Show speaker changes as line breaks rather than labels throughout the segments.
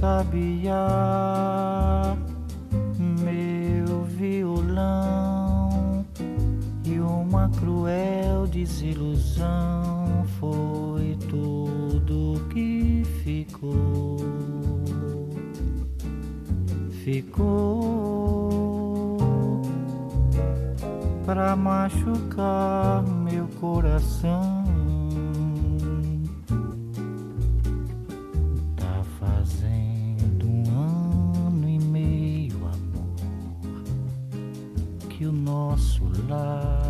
Sabiá, meu violão e uma cruel desilusão foi tudo que ficou. Ficou pra machucar meu coração.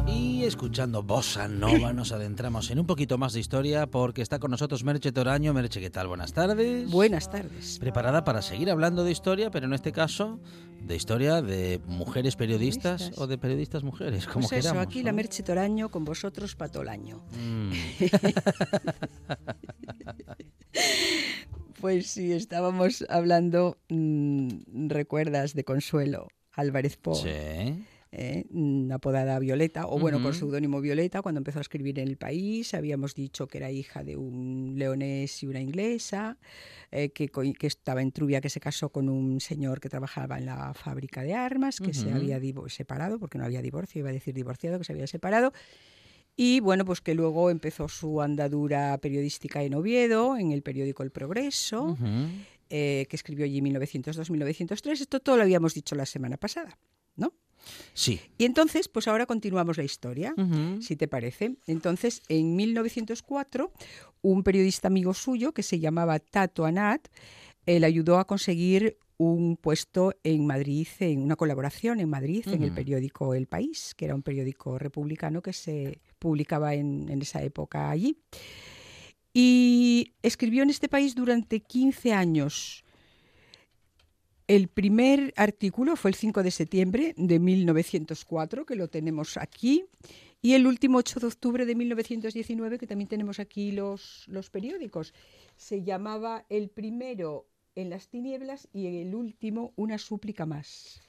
Y escuchando Bossa Nova nos adentramos en un poquito más de historia porque está con nosotros Merche Toraño. Merche, ¿qué tal? Buenas tardes.
Buenas tardes.
Preparada para seguir hablando de historia, pero en este caso de historia de mujeres periodistas,
Periodistas.
o de periodistas mujeres, como
Pues eso,
queramos.
aquí
¿no?
la Merche Toraño con vosotros para todo el año.
Mm,
Pues sí, estábamos hablando, mm, recuerdas, de Consuelo Álvarez Po,
sí.
Eh, apodada Violeta, o bueno, con
Ujú.
seudónimo Violeta, cuando empezó a escribir en el país. Habíamos dicho que era hija de un leonés y una inglesa, eh, que, estaba en Trubia, que se casó con un señor que trabajaba en la fábrica de armas, que se había separado, porque no había divorcio, iba a decir divorciado, que se había separado. Y bueno, pues que luego empezó su andadura periodística en Oviedo, en el periódico El Progreso, eh, que escribió allí 1902-1903. Esto todo lo habíamos dicho la semana pasada, ¿no?
Sí.
Y entonces, pues ahora continuamos la historia, si te parece. Entonces, en 1904, un periodista amigo suyo que se llamaba Tato Anat, le ayudó a conseguir un puesto en Madrid, en una colaboración en Madrid, en el periódico El País, que era un periódico republicano que se publicaba en, en esa época allí. Y escribió en este país durante 15 años. El primer artículo fue el 5 de septiembre de 1904, que lo tenemos aquí, y el último 8 de octubre de 1919, que también tenemos aquí los, los periódicos. Se llamaba el primero En las tinieblas y el último Una súplica más.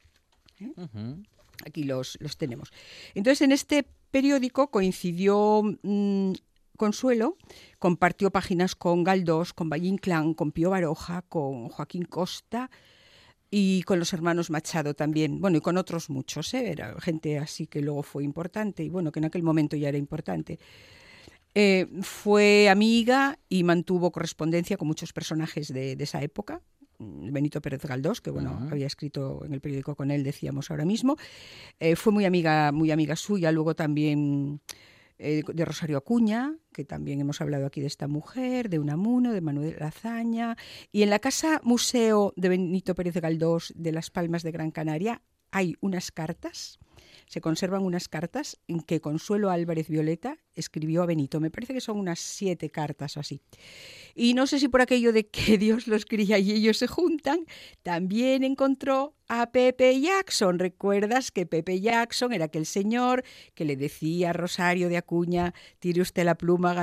Ujú.
Aquí los, los tenemos. Entonces, en este periódico coincidió mm, Consuelo, compartió páginas con Galdós, con Valle Inclán, con Pío Baroja, con Joaquín Costa y con los hermanos Machado también. Bueno, y con otros muchos, ¿eh? Era gente así que luego fue importante y bueno, que en aquel momento ya era importante. Eh, fue amiga y mantuvo correspondencia con muchos personajes de, de esa época. Mm, Benito Pérez Galdós, que bueno, había escrito en el periódico con él, decíamos ahora mismo. Eh, fue muy amiga, muy amiga suya, luego también eh, de Rosario Acuña, que también hemos hablado aquí de esta mujer, de Unamuno, de Manuel Lazaña. Y en la Casa Museo de Benito Pérez Galdós de Las Palmas de Gran Canaria hay unas cartas se conservan unas cartas en que Consuelo Álvarez Violeta escribió a Benito. Me parece que son unas siete cartas o así. Y no sé si por aquello de que Dios los cría y ellos se juntan, también encontró a Pepe Jackson. ¿Recuerdas que Pepe Jackson era aquel señor que le decía a Rosario de Acuña, tire usted la pluma,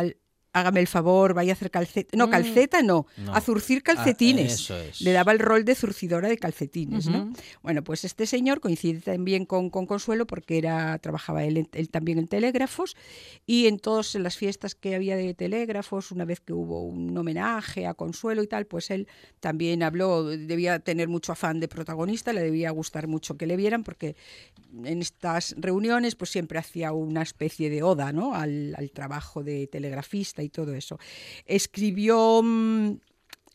hágame el favor, vaya a hacer calceta? No,
Mm.
calceta no,
No.
a zurcir
Ah,
calcetines.
eso es.
Le daba el rol de zurcidora de calcetines, ¿no? Bueno, pues este señor coincide también con, con Consuelo porque era, trabajaba él, en- él también en telégrafos y en todas las fiestas que había de telégrafos, una vez que hubo un homenaje a Consuelo y tal, pues él también habló, debía tener mucho afán de protagonista, le debía gustar mucho que le vieran porque en estas reuniones pues siempre hacía una especie de oda ¿no? al, al trabajo de telegrafista y todo eso. Escribió... mm,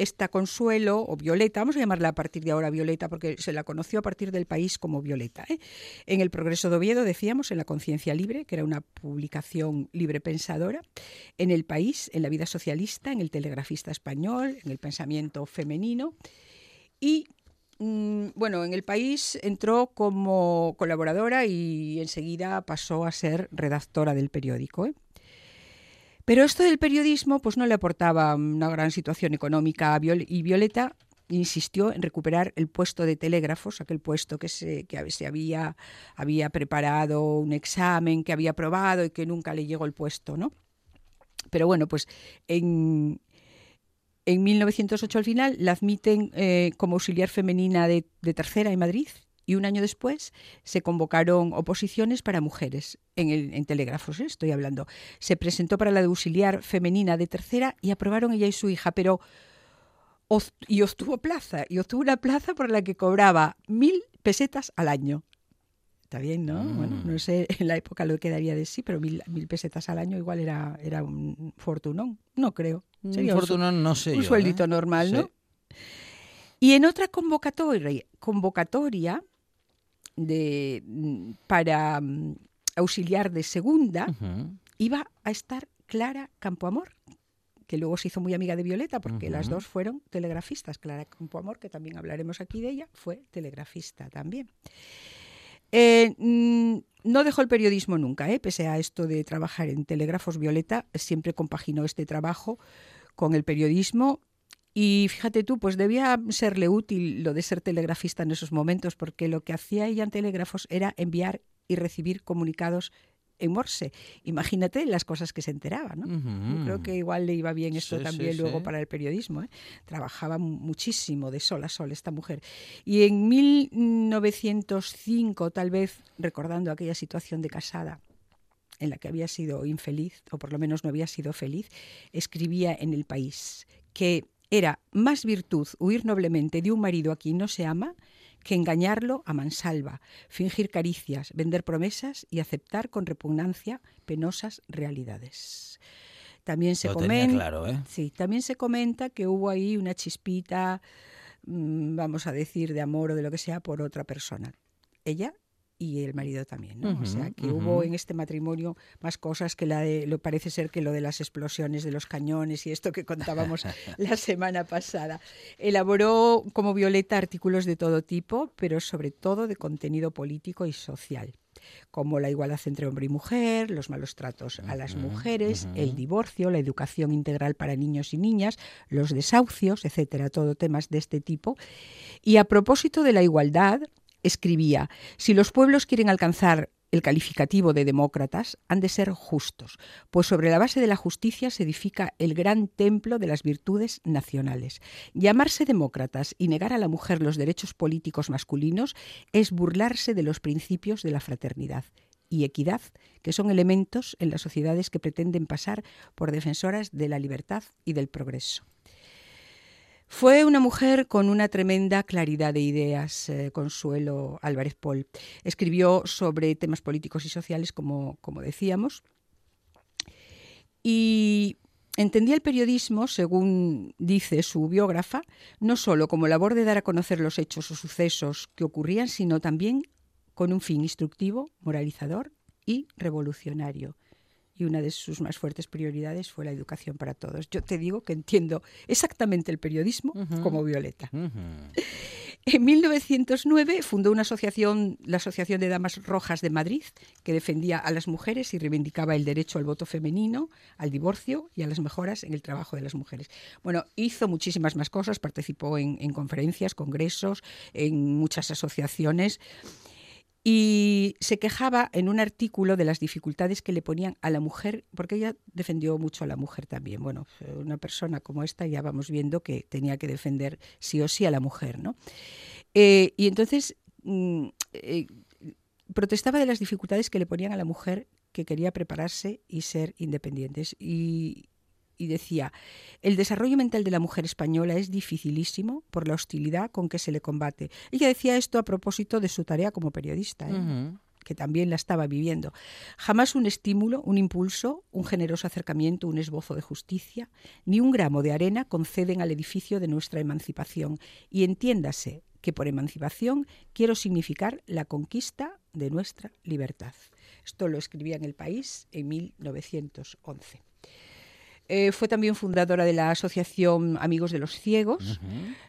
esta Consuelo, o Violeta, vamos a llamarla a partir de ahora Violeta, porque se la conoció a partir del país como Violeta. ¿eh? En el Progreso de Oviedo, decíamos, en la Conciencia Libre, que era una publicación libre pensadora, en el país, en la vida socialista, en el Telegrafista Español, en el pensamiento femenino. Y mm, bueno, en el país entró como colaboradora y enseguida pasó a ser redactora del periódico. ¿eh? Pero esto del periodismo pues no le aportaba una gran situación económica a Viol y Violeta insistió en recuperar el puesto de telégrafos, aquel puesto que se, que se había, había preparado un examen, que había aprobado y que nunca le llegó el puesto, ¿no? Pero bueno, pues en, en 1908 al final la admiten eh, como auxiliar femenina de, de tercera en Madrid y un año después se convocaron oposiciones para mujeres en, el, en telégrafos, ¿eh? estoy hablando. Se presentó para la de auxiliar femenina de tercera y aprobaron ella y su hija, pero y obtuvo plaza, y obtuvo una plaza por la que cobraba mil pesetas al año. Está bien, ¿no?
Mm.
Bueno, no sé en la época lo que daría de sí, pero mil, mil pesetas al año igual era, era un fortunón. No creo. Sería
Un fortunón, no sé
un
yo,
sueldito
¿eh?
normal,
Sí.
¿no? Y en otra convocatoria, convocatoria de, para mm, auxiliar de segunda, iba a estar Clara Campoamor, que luego se hizo muy amiga de Violeta, porque las dos fueron telegrafistas. Clara Campoamor, que también hablaremos aquí de ella, fue telegrafista también. Eh, mm, no dejó el periodismo nunca, ¿eh? pese a esto de trabajar en telégrafos. Violeta siempre compaginó este trabajo con el periodismo. Y fíjate tú, pues debía serle útil lo de ser telegrafista en esos momentos, porque lo que hacía ella en telégrafos era enviar y recibir comunicados en Morse. Imagínate las cosas que se enteraba, ¿no? Yo creo que igual le iba bien esto
Sí,
también
sí,
luego
sí.
para el periodismo. ¿eh? Trabajaba mu- muchísimo de sol a sol esta mujer. Y en 1905, tal vez recordando aquella situación de casada en la que había sido infeliz, o por lo menos no había sido feliz, escribía en El País que era más virtud huir noblemente de un marido a quien no se ama que engañarlo a mansalva, fingir caricias, vender promesas y aceptar con repugnancia penosas realidades. También se comenta,
claro, ¿eh?
sí, también se comenta que hubo ahí una chispita, mm, vamos a decir, de amor o de lo que sea por otra persona. Ella y el marido también, ¿no? o sea, que hubo en este matrimonio más cosas que la de, lo parece ser que lo de las explosiones de los cañones y esto que contábamos la semana pasada. Elaboró como Violeta artículos de todo tipo, pero sobre todo de contenido político y social, como la igualdad entre hombre y mujer, los malos tratos a las mujeres, el divorcio, la educación integral para niños y niñas, los desahucios, etcétera, todo temas de este tipo. Y a propósito de la igualdad, escribía, si los pueblos quieren alcanzar el calificativo de demócratas, han de ser justos, pues sobre la base de la justicia se edifica el gran templo de las virtudes nacionales. Llamarse demócratas y negar a la mujer los derechos políticos masculinos es burlarse de los principios de la fraternidad y equidad, que son elementos en las sociedades que pretenden pasar por defensoras de la libertad y del progreso. Fue una mujer con una tremenda claridad de ideas, eh, Consuelo Álvarez Pol. Escribió sobre temas políticos y sociales, como, como decíamos, y entendía el periodismo, según dice su biógrafa, no solo como labor de dar a conocer los hechos o sucesos que ocurrían, sino también con un fin instructivo, moralizador y revolucionario y una de sus más fuertes prioridades fue la educación para todos. Yo te digo que entiendo exactamente el periodismo como Violeta.
Ujú.
En 1909 fundó una asociación, la Asociación de Damas Rojas de Madrid, que defendía a las mujeres y reivindicaba el derecho al voto femenino, al divorcio y a las mejoras en el trabajo de las mujeres. Bueno, hizo muchísimas más cosas, participó en, en conferencias, congresos, en muchas asociaciones y se quejaba en un artículo de las dificultades que le ponían a la mujer, porque ella defendió mucho a la mujer también. Bueno, una persona como esta ya vamos viendo que tenía que defender sí o sí a la mujer, ¿no? Eh, y entonces mm, eh, protestaba de las dificultades que le ponían a la mujer que quería prepararse y ser independientes. Y, y decía, el desarrollo mental de la mujer española es dificilísimo por la hostilidad con que se le combate. Ella decía esto a propósito de su tarea como periodista. ¿eh? Que también la estaba viviendo. Jamás un estímulo, un impulso, un generoso acercamiento, un esbozo de justicia, ni un gramo de arena conceden al edificio de nuestra emancipación. Y entiéndase que por emancipación quiero significar la conquista de nuestra libertad. Esto lo escribía en El País en 1911. Eh, fue también fundadora de la Asociación Amigos de los Ciegos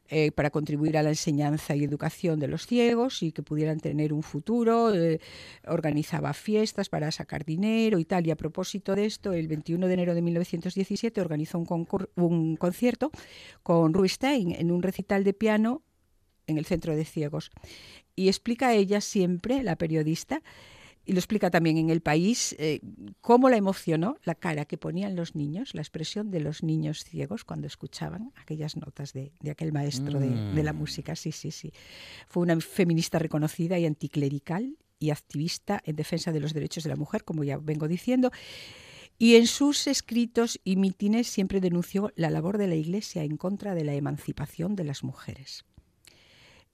eh, para contribuir a la enseñanza y educación de los ciegos y que pudieran tener un futuro. Eh, organizaba fiestas para sacar dinero y tal. Y a propósito de esto, el 21 de enero de 1917 organizó un, concierto con Rubinstein en un recital de piano en el Centro de Ciegos. Y explica ella siempre, la periodista, y lo explica también en El País, eh, cómo la emocionó la cara que ponían los niños, la expresión de los niños ciegos cuando escuchaban aquellas notas de, de aquel maestro de, de la
Mm.
música. Sí, sí, sí. Fue una feminista reconocida y anticlerical y activista en defensa de los derechos de la mujer, como ya vengo diciendo. Y en sus escritos y mítines siempre denunció la labor de la Iglesia en contra de la emancipación de las mujeres.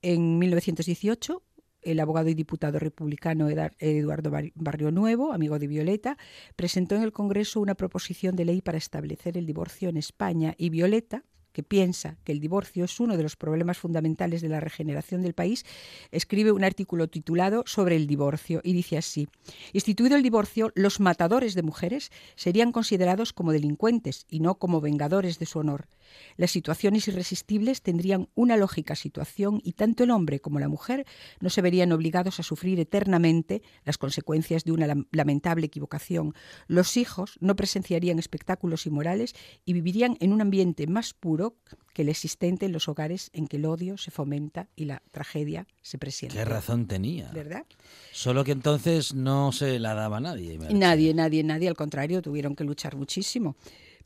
En 1918, el abogado y diputado republicano Eduardo Bar- Barrio Nuevo, amigo de Violeta, presentó en el Congreso una proposición de ley para establecer el divorcio en España y Violeta, que piensa que el divorcio es uno de los problemas fundamentales de la regeneración del país, escribe un artículo titulado Sobre el divorcio y dice así: Instituido el divorcio, los matadores de mujeres serían considerados como delincuentes y no como vengadores de su honor. Las situaciones irresistibles tendrían una lógica situación y tanto el hombre como la mujer no se verían obligados a sufrir eternamente las consecuencias de una lam- lamentable equivocación. Los hijos no presenciarían espectáculos inmorales y vivirían en un ambiente más puro que el existente en los hogares en que el odio se fomenta y la tragedia se presiente.
Qué razón tenía.
¿Verdad?
Solo que entonces no se la daba nadie.
Nadie, nadie, nadie, al contrario, tuvieron que luchar muchísimo.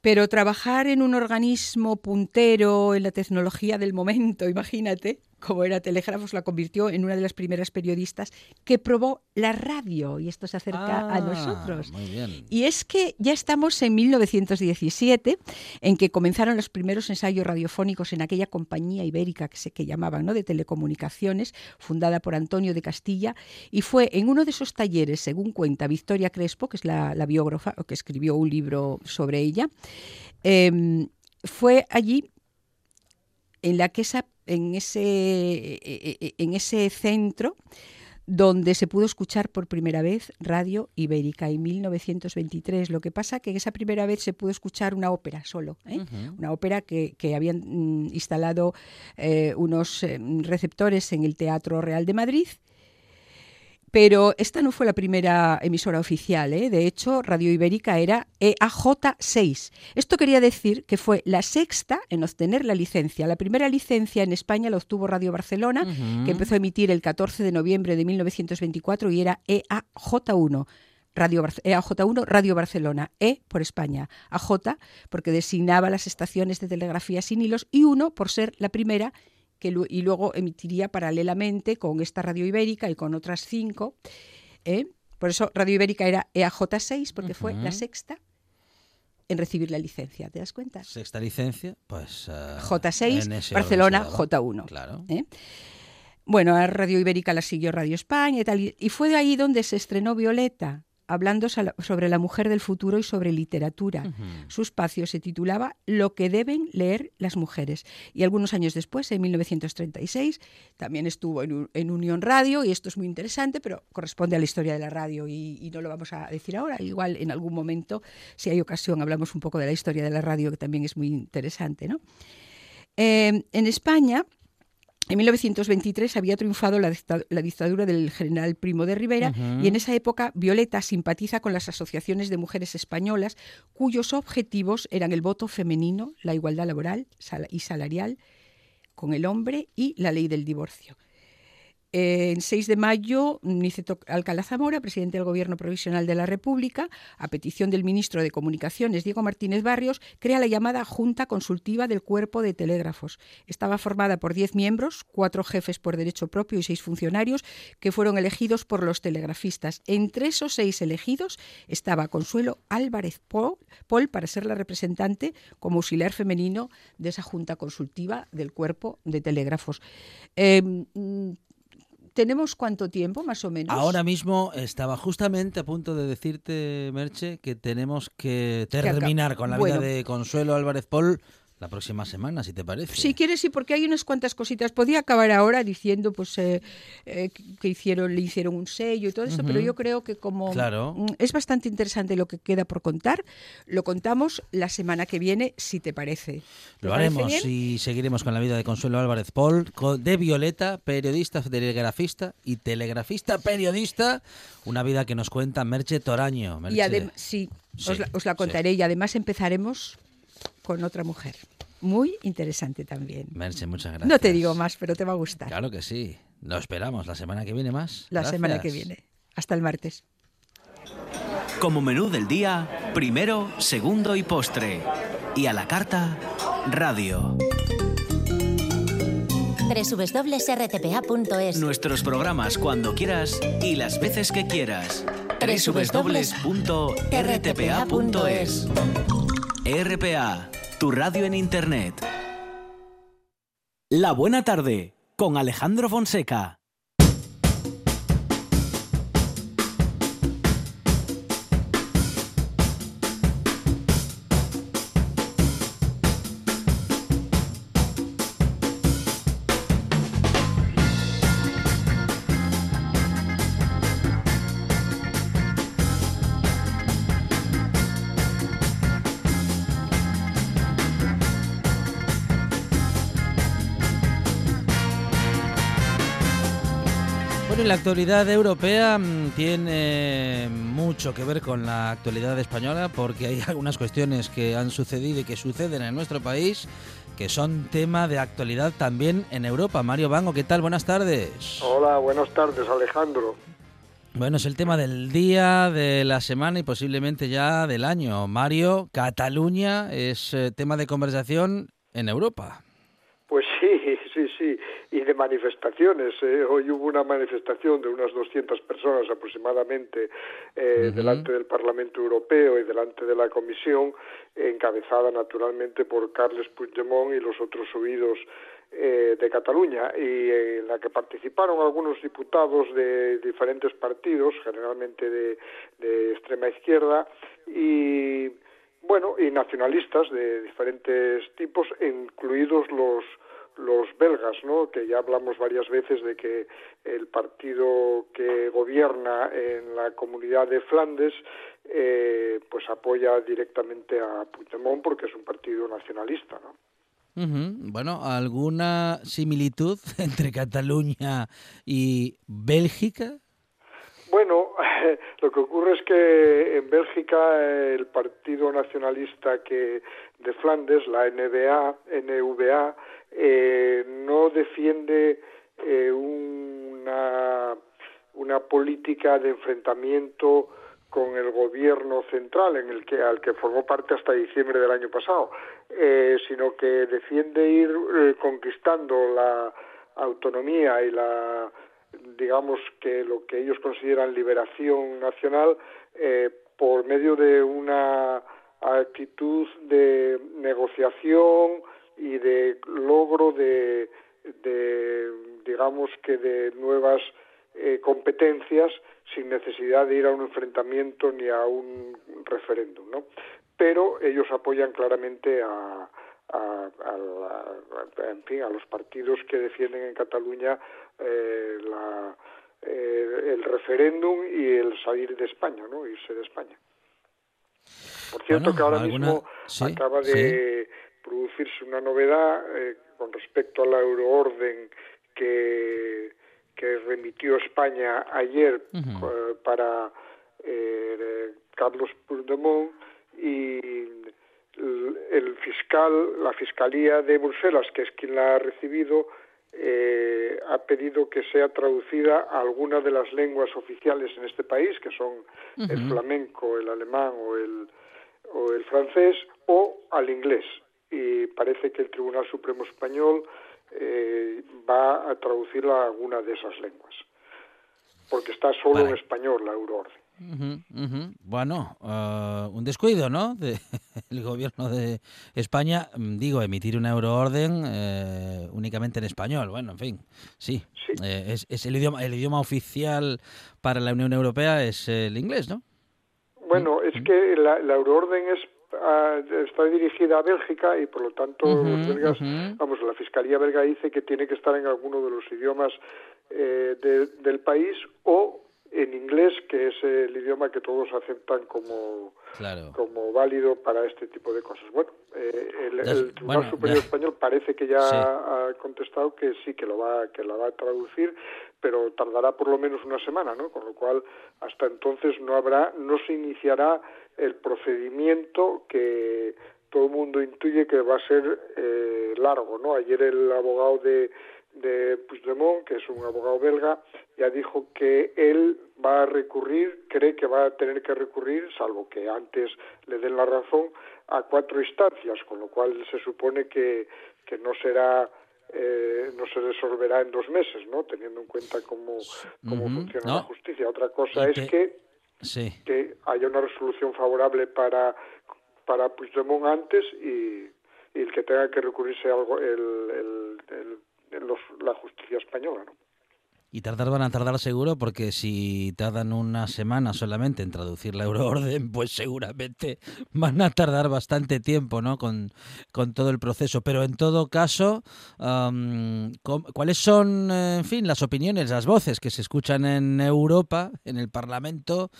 Pero trabajar en un organismo puntero en la tecnología del momento, imagínate, como era Telégrafos, la convirtió en una de las primeras periodistas que probó la radio, y esto se acerca a
Ah,
nosotros.
Muy bien.
Y es que ya estamos en 1917, en que comenzaron los primeros ensayos radiofónicos en aquella compañía ibérica que se que llamaban, ¿no? de telecomunicaciones, fundada por Antonio de Castilla, y fue en uno de esos talleres, según cuenta Victoria Crespo, que es la, la biógrafa, o que escribió un libro sobre ella, em, fue allí en la que esa, en ese e- e- en ese centro donde se pudo escuchar por primera vez Radio Ibérica en 1923. Lo que pasa que esa primera vez se pudo escuchar una ópera solo, ¿eh? Una ópera que, que habían mm, instalado eh, unos eh, receptores en el Teatro Real de Madrid. Pero esta no fue la primera emisora oficial, ¿eh? de hecho Radio Ibérica era E EAJ6. Esto quería decir que fue la sexta en obtener la licencia. La primera licencia en España la obtuvo Radio Barcelona, que empezó a emitir el 14 de noviembre de 1924 y era E EAJ1. Radio Bar- EAJ1 Radio Barcelona, E por España, AJ porque designaba las estaciones de telegrafía sin hilos y 1 por ser la primera que y luego emitiría paralelamente con esta Radio Ibérica y con otras cinco. ¿eh? Por eso Radio Ibérica era EAJ6 porque fue la sexta en recibir la licencia, ¿te das cuenta?
Sexta licencia, pues. ah,
J6,
en ese
Barcelona,
orden se daba.
J1.
Claro.
¿eh? Bueno, a Radio Ibérica la siguió Radio España y tal. y- Y fue de ahí donde se estrenó Violeta, hablando sobre la mujer del futuro y sobre literatura. Su espacio se titulaba Lo que deben leer las mujeres. Y algunos años después, en 1936, también estuvo en, en Unión Radio, y esto es muy interesante, pero corresponde a la historia de la radio y, y no lo vamos a decir ahora. Igual en algún momento, si hay ocasión, hablamos un poco de la historia de la radio, que también es muy interesante. ¿no? Eh, en España, en 1923 había triunfado la, dicta- la dictadura del general Primo de Rivera y en esa época Violeta simpatiza con las asociaciones de mujeres españolas cuyos objetivos eran el voto femenino, la igualdad laboral sal- y salarial con el hombre y la ley del divorcio. En 6 de mayo, Niceto Alcalá Zamora, presidente del Gobierno Provisional de la República, a petición del ministro de Comunicaciones, Diego Martínez Barrios, crea la llamada Junta Consultiva del Cuerpo de Telégrafos. Estaba formada por 10 miembros, cuatro jefes por derecho propio y seis funcionarios, que fueron elegidos por los telegrafistas. Entre esos seis elegidos estaba Consuelo Álvarez Pol, Pol para ser la representante como auxiliar femenino de esa Junta Consultiva del Cuerpo de Telégrafos. Eh, mm, ¿Tenemos cuánto tiempo, más o menos?
Ahora mismo estaba justamente a punto de decirte, Merche, que tenemos que terminar con la
Bueno.
vida de Consuelo Álvarez Pol la próxima semana, si te parece.
Si quieres, sí, porque hay unas cuantas cositas. Podía acabar ahora diciendo pues eh, eh, que hicieron, le hicieron un sello y todo eso, pero yo creo que como
Claro.
mm, es bastante interesante lo que queda por contar, lo contamos la semana que viene, si te parece. ¿Te
Lo
parece
haremos
bien?
y seguiremos con la vida de Consuelo Álvarez Paul, de Violeta, periodista, telegrafista y telegrafista periodista. Una vida que nos cuenta Merche Toraño.
Y
Merche.
sí,
Sí,
os, la, os la
sí.
contaré y además empezaremos con otra mujer. Muy interesante también.
Merche, muchas gracias.
No te digo más, pero te va a gustar.
Claro que sí. Lo esperamos la semana que viene más.
La semana que viene. Hasta el martes.
Como menú del día, primero, segundo y postre. Y a la carta, radio.
www.rtpa.es
Nuestros programas cuando quieras y las veces que quieras. www.rtpa.es RPA, tu radio en Internet. La buena tarde, con Alejandro Fonseca.
Actualidad europea mm, tiene mucho que ver con la actualidad española porque hay algunas cuestiones que han sucedido y que suceden en nuestro país que son tema de actualidad también en Europa. Mario Bango, ¿qué tal? Buenas tardes.
Hola, buenas tardes, Alejandro.
Bueno, es el tema del día, de la semana y posiblemente ya del año. Mario, Cataluña es eh, tema de conversación en Europa.
Sí, sí, sí, y de manifestaciones. eh. Hoy hubo una manifestación de unas 200 personas aproximadamente eh, delante del Parlamento Europeo y delante de la Comisión, encabezada naturalmente por Carles Puigdemont y los otros subidos eh, de Cataluña, y en la que participaron algunos diputados de diferentes partidos, generalmente de, de extrema izquierda, y bueno, y nacionalistas de diferentes tipos, incluidos los los belgas, ¿no? Que ya hablamos varias veces de que el partido que gobierna en la comunidad de Flandes, eh, pues apoya directamente a Puigdemont porque es un partido nacionalista, ¿no?
Ujú. Bueno, ¿alguna similitud entre Cataluña y Bélgica?
Bueno, lo que ocurre es que en Bélgica el Partido Nacionalista que de Flandes, la NBA, NVA, eh, no defiende eh, una, una política de enfrentamiento con el gobierno central en el que al que formó parte hasta diciembre del año pasado, eh, sino que defiende ir eh, conquistando la autonomía y la digamos que lo que ellos consideran liberación nacional eh, por medio de una actitud de negociación y de logro de, de digamos que de nuevas eh, competencias sin necesidad de ir a un enfrentamiento ni a un referéndum, ¿no? Pero ellos apoyan claramente a, a, a la- en fin, a los partidos que defienden en Cataluña eh, la, eh, el referéndum y el salir de España, ¿no? Irse de España. Por cierto
Bueno,
que ahora
alguna-
mismo
sí,
acaba de producirse una novedad eh, con respecto a la euroorden que, que remitió España ayer eh, para eh, Carlos Puigdemont y el, el fiscal, la Fiscalía de Bruselas, que es quien la ha recibido, eh, ha pedido que sea traducida a alguna de las lenguas oficiales en este país, que son el flamenco, el alemán o el, o el francés, o al inglés. Y parece que el Tribunal Supremo Español eh, va a traducirla a alguna de esas lenguas, porque está solo en español la euroorden.
Bueno, eh, un descuido, ¿no? De, el gobierno de España, mm, digo, emitir una euroorden eh, únicamente en español. Bueno, en fin, sí.
Sí.
Eh, es, es el idioma el idioma oficial para la Unión Europea es el inglés, ¿no?
Bueno, es que la, la euroorden es está dirigida a Bélgica y por lo tanto los belgas, vamos, la Fiscalía belga dice que tiene que estar en alguno de los idiomas eh, del país o en inglés, que es el idioma que todos aceptan como, como válido para este tipo de cosas. Bueno, eh, el, Tribunal Superior Español parece que ya ha contestado que sí, que lo va, que la va a traducir, pero tardará por lo menos una semana, ¿no? Con lo cual, hasta entonces no habrá, no se iniciará el procedimiento que todo el mundo intuye que va a ser eh, largo, ¿no? Ayer el abogado de de Puigdemont, que es un abogado belga, ya dijo que él va a recurrir, cree que va a tener que recurrir, salvo que antes le den la razón, a cuatro instancias, con lo cual se supone que, que no será eh, no se resolverá en dos meses, ¿no? Teniendo en cuenta cómo, cómo funciona la justicia. Otra cosa es que, que haya una resolución favorable para, para Puigdemont antes y, el que tenga que recurrirse algo el, la justicia española. ¿no?
Y tardar van a tardar seguro porque si tardan una semana solamente en traducir la euroorden, pues seguramente van a tardar bastante tiempo ¿no? con, con todo el proceso. Pero en todo caso, ¿cuáles son, en fin, las opiniones, las voces que se escuchan en Europa, en el Parlamento,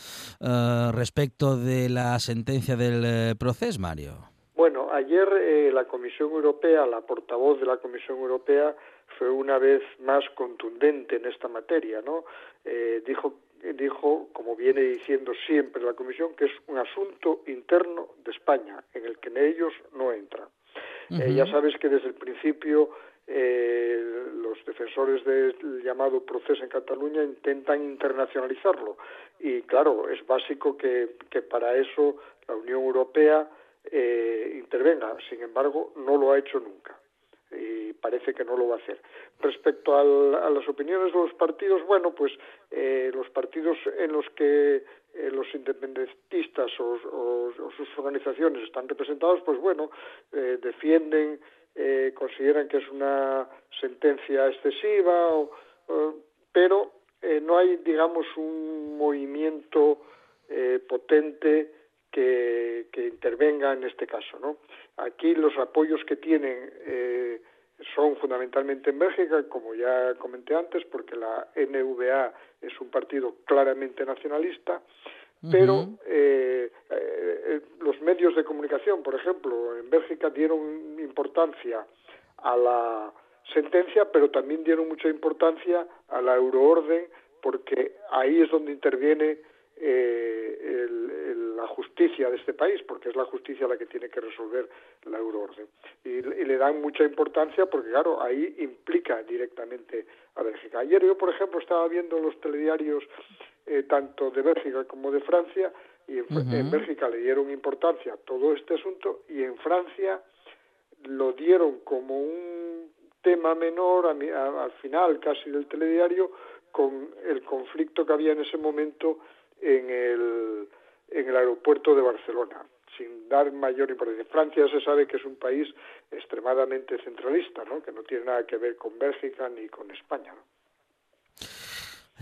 uh, respecto de la sentencia del eh, proceso, Mario?
Bueno, ayer eh, la Comisión Europea, la portavoz de la Comisión Europea, fue una vez más contundente en esta materia, ¿no? Eh, dijo, dijo, como viene diciendo siempre la Comisión, que es un asunto interno de España, en el que ellos no entran. Eh, ya sabes que desde el principio eh, los defensores del llamado proceso en Cataluña intentan internacionalizarlo. Y claro, es básico que, que para eso la Unión Europea intervenga. Sin embargo, no lo ha hecho nunca y parece que no lo va a hacer. Respecto a las opiniones de los partidos, bueno, pues eh, los partidos en los que eh, los independentistas o, sus organizaciones están representados, pues bueno, eh, defienden, consideran que es una sentencia excesiva, pero no hay, digamos, un movimiento potente que, que, intervenga en este caso. ¿no? Aquí los apoyos que tienen eh, son fundamentalmente en Bélgica, como ya comenté antes, porque la NVA es un partido claramente nacionalista, pero eh, eh, los medios de comunicación, por ejemplo, en Bélgica dieron importancia a la sentencia, pero también dieron mucha importancia a la euroorden, porque ahí es donde interviene eh, la justicia de este país, porque es la justicia la que tiene que resolver la euroorden. Y, le dan mucha importancia porque, claro, ahí implica directamente a Bélgica. Ayer yo, por ejemplo, estaba viendo los telediarios eh, tanto de Bélgica como de Francia, y en, Bélgica le dieron importancia a todo este asunto, y en Francia lo dieron como un tema menor al final casi del telediario con el conflicto que había en ese momento en el, en el aeropuerto de Barcelona, sin dar mayor importancia. Francia se sabe que es un país extremadamente centralista, ¿no? que no tiene nada que ver con Bélgica ni con España. ¿no?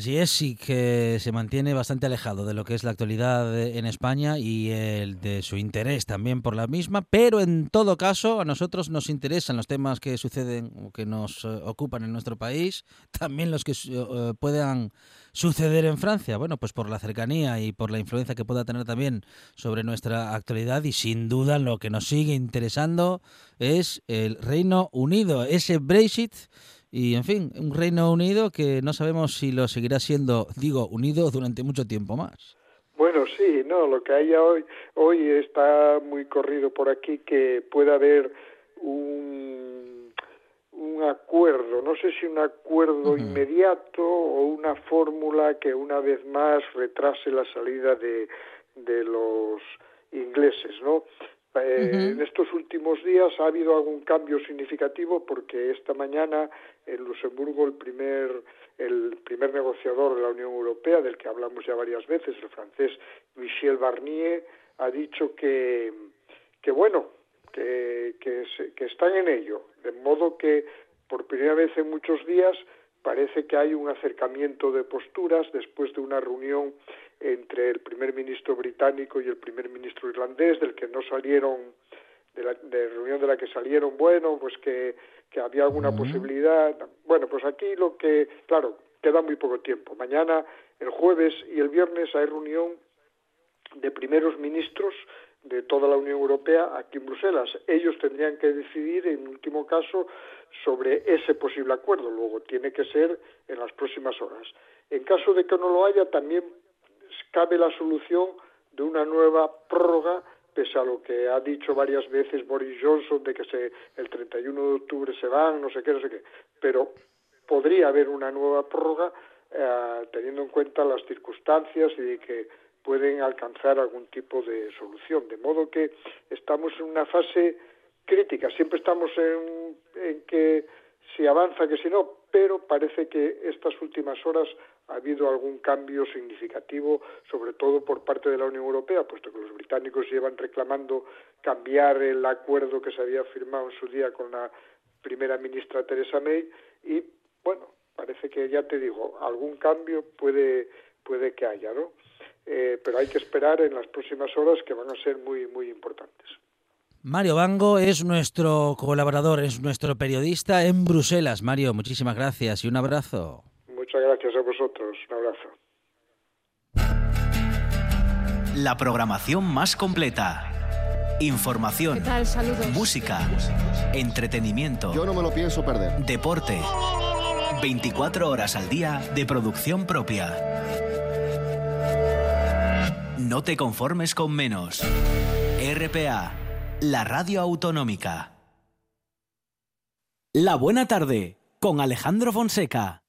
Así es, sí que se mantiene bastante alejado de lo que es la actualidad en España y el de su interés también por la misma, pero en todo caso a nosotros nos interesan los temas que suceden que nos eh, ocupan en nuestro país, también los que eh, puedan suceder en Francia, bueno, pues por la cercanía y por la influencia que pueda tener también sobre nuestra actualidad y sin duda lo que nos sigue interesando es el Reino Unido, ese Brexit y en fin, un Reino Unido que no sabemos si lo seguirá siendo, digo, unido durante mucho tiempo más.
Bueno, sí, no, lo que hay hoy, hoy está muy corrido por aquí que puede haber un, un acuerdo, no sé si un acuerdo inmediato o una fórmula que una vez más retrase la salida de, de los ingleses, ¿no? Eh, en estos últimos días ha habido algún cambio significativo porque esta mañana en Luxemburgo el primer el primer negociador de la Unión Europea del que hablamos ya varias veces el francés Michel Barnier ha dicho que que bueno que que, que están en ello. De modo que por primera vez en muchos días parece que hay un acercamiento de posturas después de una reunión entre el primer ministro británico y el primer ministro irlandés, del que no salieron, de la de reunión de la que salieron, bueno, pues que, que había alguna posibilidad. Bueno, pues aquí lo que, claro, queda muy poco tiempo. Mañana, el jueves y el viernes hay reunión de primeros ministros de toda la Unión Europea aquí en Bruselas. Ellos tendrían que decidir, en último caso, sobre ese posible acuerdo. Luego tiene que ser en las próximas horas. En caso de que no lo haya, también cabe la solución de una nueva prórroga pese a lo que ha dicho varias veces Boris Johnson de que se, el 31 de octubre se van, no sé qué, no sé qué. Pero podría haber una nueva prórroga eh, teniendo en cuenta las circunstancias y que pueden alcanzar algún tipo de solución. De modo que estamos en una fase crítica. Siempre estamos en, en que si avanza, que si no, pero parece que estas últimas horas ha habido algún cambio significativo, sobre todo por parte de la Unión Europea, puesto que los británicos llevan reclamando cambiar el acuerdo que se había firmado en su día con la primera ministra Theresa May y, bueno, parece que ya te digo, algún cambio puede, puede que haya, ¿no? Eh, pero hay que esperar en las próximas horas que van a ser muy, muy importantes.
Mario Bango es nuestro colaborador, es nuestro periodista en Bruselas. Mario, muchísimas gracias y un abrazo.
Muchas gracias a vosotros. Un abrazo.
La programación más completa. Información,
¿Qué tal? Saludos.
música, entretenimiento,
Yo no me lo pienso perder.
deporte. 24 horas al día de producción propia. No te conformes con menos. RPA, la radio autonómica. La buena tarde con Alejandro Fonseca.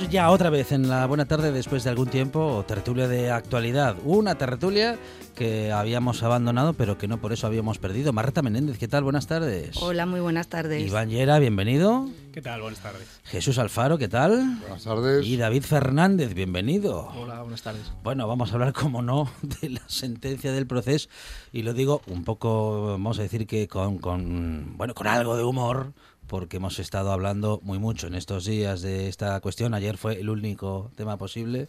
Tenemos ya otra vez en la buena tarde, después de algún tiempo, tertulia de actualidad. Una tertulia que habíamos abandonado, pero que no por eso habíamos perdido. Marta Menéndez, ¿qué tal? Buenas tardes.
Hola, muy buenas tardes.
Iván Llera, bienvenido.
¿Qué tal? Buenas tardes.
Jesús Alfaro, ¿qué tal?
Buenas tardes.
Y David Fernández, bienvenido.
Hola, buenas tardes.
Bueno, vamos a hablar, como no, de la sentencia del proceso y lo digo un poco, vamos a decir que con, con, bueno, con algo de humor, porque hemos estado hablando muy mucho en estos días de esta cuestión. Ayer fue el único tema posible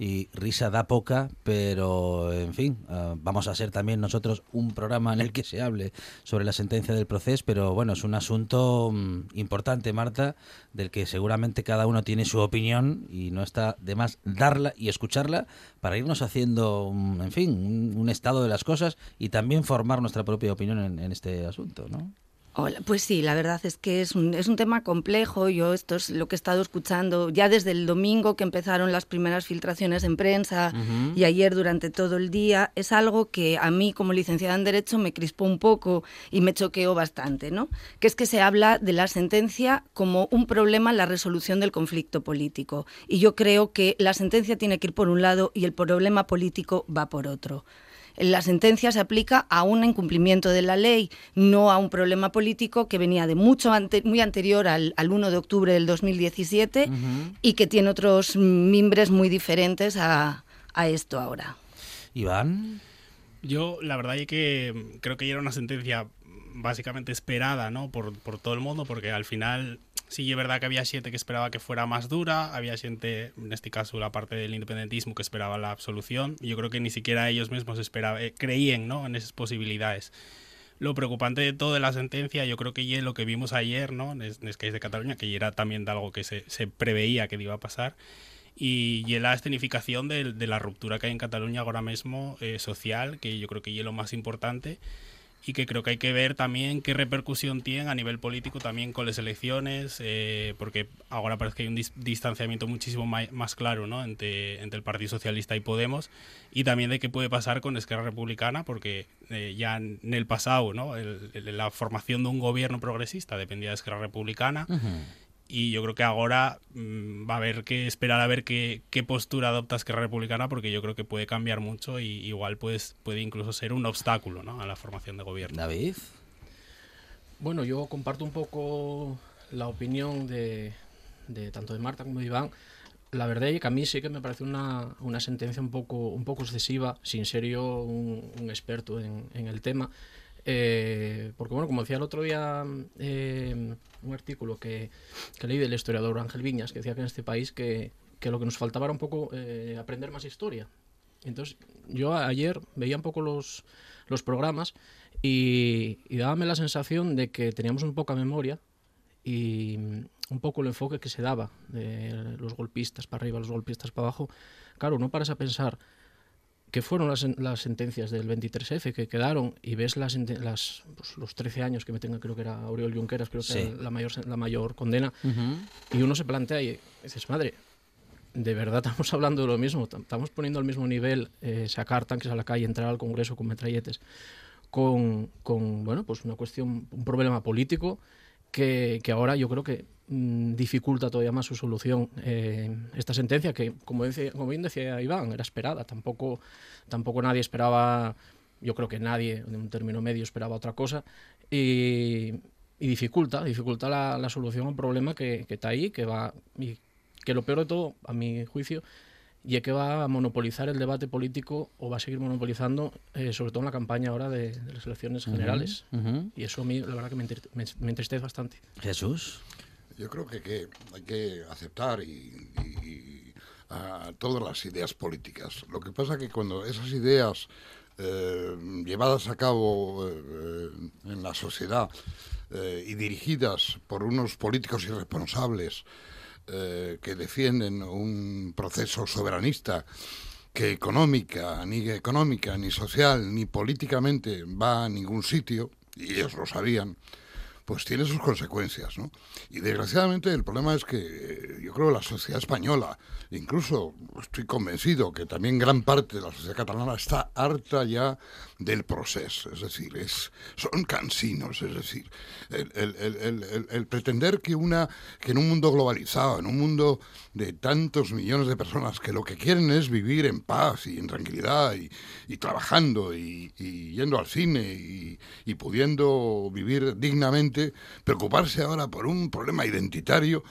y risa da poca, pero en fin, eh, vamos a hacer también nosotros un programa en el que se hable sobre la sentencia del proceso, pero bueno, es un asunto mm, importante, Marta, del que seguramente cada uno tiene su opinión y no está de más darla y escucharla para irnos haciendo, un- en fin, un, estado de las cosas y también formar nuestra propia opinión en este asunto, ¿no?
Hola, pues sí, la verdad es que es un, es un tema complejo. Yo esto es lo que he estado escuchando ya desde el domingo que empezaron las primeras filtraciones en prensa y ayer durante todo el día. Es algo que a mí como licenciada en Derecho me crispó un poco y me choqueó bastante, ¿no? Que es que se habla de la sentencia como un problema en la resolución del conflicto político. Y yo creo que la sentencia tiene que ir por un lado y el problema político va por otro. La sentencia se aplica a un incumplimiento de la ley, no a un problema político que venía de mucho ante- muy anterior al, al 1 de octubre del 2017 y que tiene otros mimbres muy diferentes a, a esto ahora.
Iván.
Yo, la verdad es que creo que ya era una sentencia básicamente esperada, ¿no? Por, por todo el mundo, porque al final sí es verdad que había gente que esperaba que fuera más dura, había gente, en este caso la parte del independentismo, que esperaba la absolución, yo creo que ni siquiera ellos mismos esperaba, eh, creían, ¿no? En esas posibilidades. lo preocupante de todo de la sentencia, yo creo que ya lo que vimos ayer, ¿no? En es que es de Cataluña, que era también de algo que se, se preveía que iba a pasar, y, y la escenificación de, de, la ruptura que hay en Cataluña ahora mismo eh, social, que yo creo que es lo más importante, y que creo que hay que ver también qué repercusión tiene a nivel político también con las elecciones, eh, porque ahora parece que hay un dis distanciamiento muchísimo más claro ¿no? entre, entre el Partido Socialista y Podemos, y también de qué puede pasar con Esquerra Republicana, porque eh, ya en el pasado ¿no? El, el, la formación de un gobierno progresista dependía de Esquerra Republicana, uh -huh y yo creo que ahora mmm, va a haber que esperar a ver qué, qué, postura adopta Esquerra Republicana porque yo creo que puede cambiar mucho y igual pues, puede incluso ser un obstáculo ¿no? a la formación de gobierno.
David.
Bueno, yo comparto un poco la opinión de, de tanto de Marta como de Iván. La verdad es que a mí sí que me parece una, una sentencia un poco, un poco excesiva, sin ser yo un, un experto en, en el tema. Eh, porque bueno, como decía el otro día eh, un artículo que, que, leí del historiador Ángel Viñas, que decía que en este país que, que lo que nos faltaba era un poco eh, aprender más historia. Entonces yo ayer veía un poco los, los programas y, y dábame la sensación de que teníamos un poca memoria y un poco el enfoque que se daba de los golpistas para arriba, los golpistas para abajo. Claro, no paras a pensar que fueron las, las, sentencias del 23F que quedaron y ves las, las pues, los 13 años que me tenga, creo que era Aurel Junqueras, creo que sí. era la mayor, la mayor condena, uh -huh. y uno se plantea y dices, madre, de verdad estamos hablando de lo mismo, estamos poniendo al mismo nivel eh, sacar tanques a la calle, entrar al Congreso con metralletes, con, con bueno, pues una cuestión, un problema político que, que ahora yo creo que dificulta todavía más su solución. Eh, esta sentencia que, como, decía, como bien decía Iván, era esperada. Tampoco, tampoco nadie esperaba, yo creo que nadie, en un término medio, esperaba otra cosa. Y, y dificulta, dificulta la, la, solución a un problema que, que está ahí, que va... Y que lo peor de todo, a mi juicio, y es que va a monopolizar el debate político o va a seguir monopolizando, eh, sobre todo en la campaña ahora de, de las elecciones generales. Uh -huh. Y eso a mí, la verdad, que me, me, me entristece bastante.
Jesús.
Yo creo que, hay que aceptar y, a todas las ideas políticas. Lo que pasa que cuando esas ideas eh, llevadas a cabo eh, en la sociedad eh, y dirigidas por unos políticos irresponsables que defienden un proceso soberanista que económica, ni económica, ni social, ni políticamente va a ningún sitio, y ellos lo sabían, pues tiene sus consecuencias, ¿no? Y desgraciadamente el problema es que eh, yo creo que la sociedad española, incluso estoy convencido que también gran parte de la sociedad catalana está harta ya del proceso, es decir, es, son cansinos, es decir, el, el, el, el, pretender que una que en un mundo globalizado, en un mundo de tantos millones de personas que lo que quieren es vivir en paz y en tranquilidad y, y trabajando y, y, yendo al cine y, y pudiendo vivir dignamente, preocuparse ahora por un problema identitario,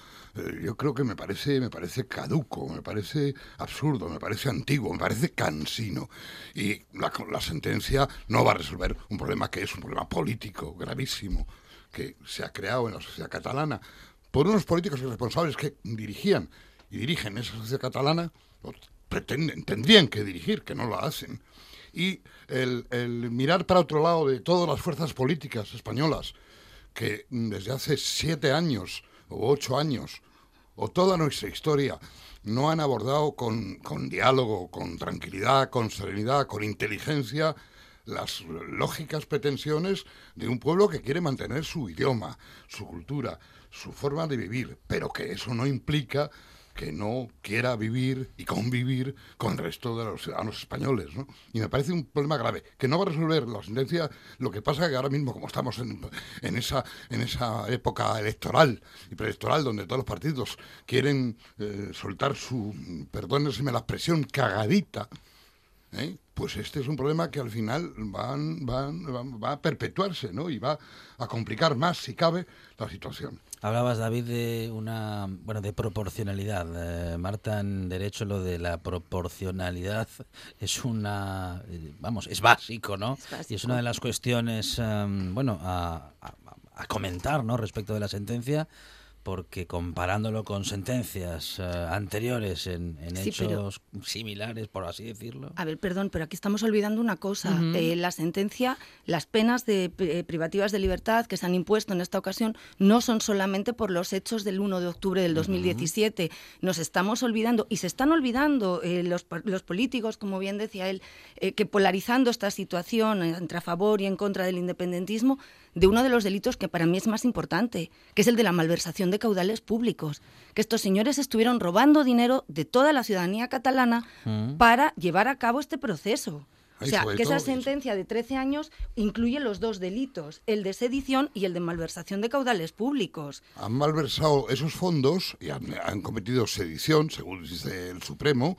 yo creo que me parece, me parece caduco, me parece absurdo, me parece antiguo, me parece cansino. Y la, sentencia no va a resolver un problema que es un problema político gravísimo que se ha creado en la sociedad catalana por unos políticos irresponsables que dirigían y dirigen esa sociedad catalana, o pretenden, tendrían que dirigir, que no lo hacen. Y el mirar para otro lado de todas las fuerzas políticas españolas, que desde hace siete años o ocho años, o toda nuestra historia, no han abordado con, con diálogo, con tranquilidad, con serenidad, con inteligencia, las lógicas pretensiones de un pueblo que quiere mantener su idioma, su cultura, su forma de vivir, pero que eso no implica que no quiera vivir y convivir con el resto de los ciudadanos españoles. ¿no? Y me parece un problema grave, que no va a resolver la sentencia. Lo que pasa es que ahora mismo, como estamos en, esa, en esa época electoral y preelectoral, donde todos los partidos quieren eh, soltar su, perdóneseme la expresión, cagadita, ¿eh? Pues este es un problema que al final van, van, van, va a perpetuarse ¿no? y va a complicar más, si cabe, la situación.
Hablabas, David, de una bueno de proporcionalidad. Eh, Marta, en derecho lo de la proporcionalidad es una vamos es básico, ¿no?
Es básico.
Y es una de las cuestiones um, bueno a, a, a, comentar, ¿no? Respecto de la sentencia, porque comparándolo con sentencias eh, anteriores en, en
Sí, pero-
hechos similares, por así decirlo.
A ver, perdón, pero aquí estamos olvidando una cosa. Eh, la sentencia, las penas de, eh, privativas de libertad que se han impuesto en esta ocasión no son solamente por los hechos del 1 de octubre del 2017. Nos estamos olvidando, y se están olvidando eh, los, los políticos, como bien decía él, eh, que polarizando esta situación entre a favor y en contra del independentismo, de uno de los delitos que para mí es más importante, que es el de la malversación de caudales públicos. Que estos señores estuvieron robando dinero de toda la ciudadanía catalana
Mm.
para llevar a cabo este proceso. O sea, que esa sentencia de 13 años incluye los dos delitos, el de sedición y el de malversación de caudales públicos.
Han malversado esos fondos y han, han cometido sedición, según dice el Supremo,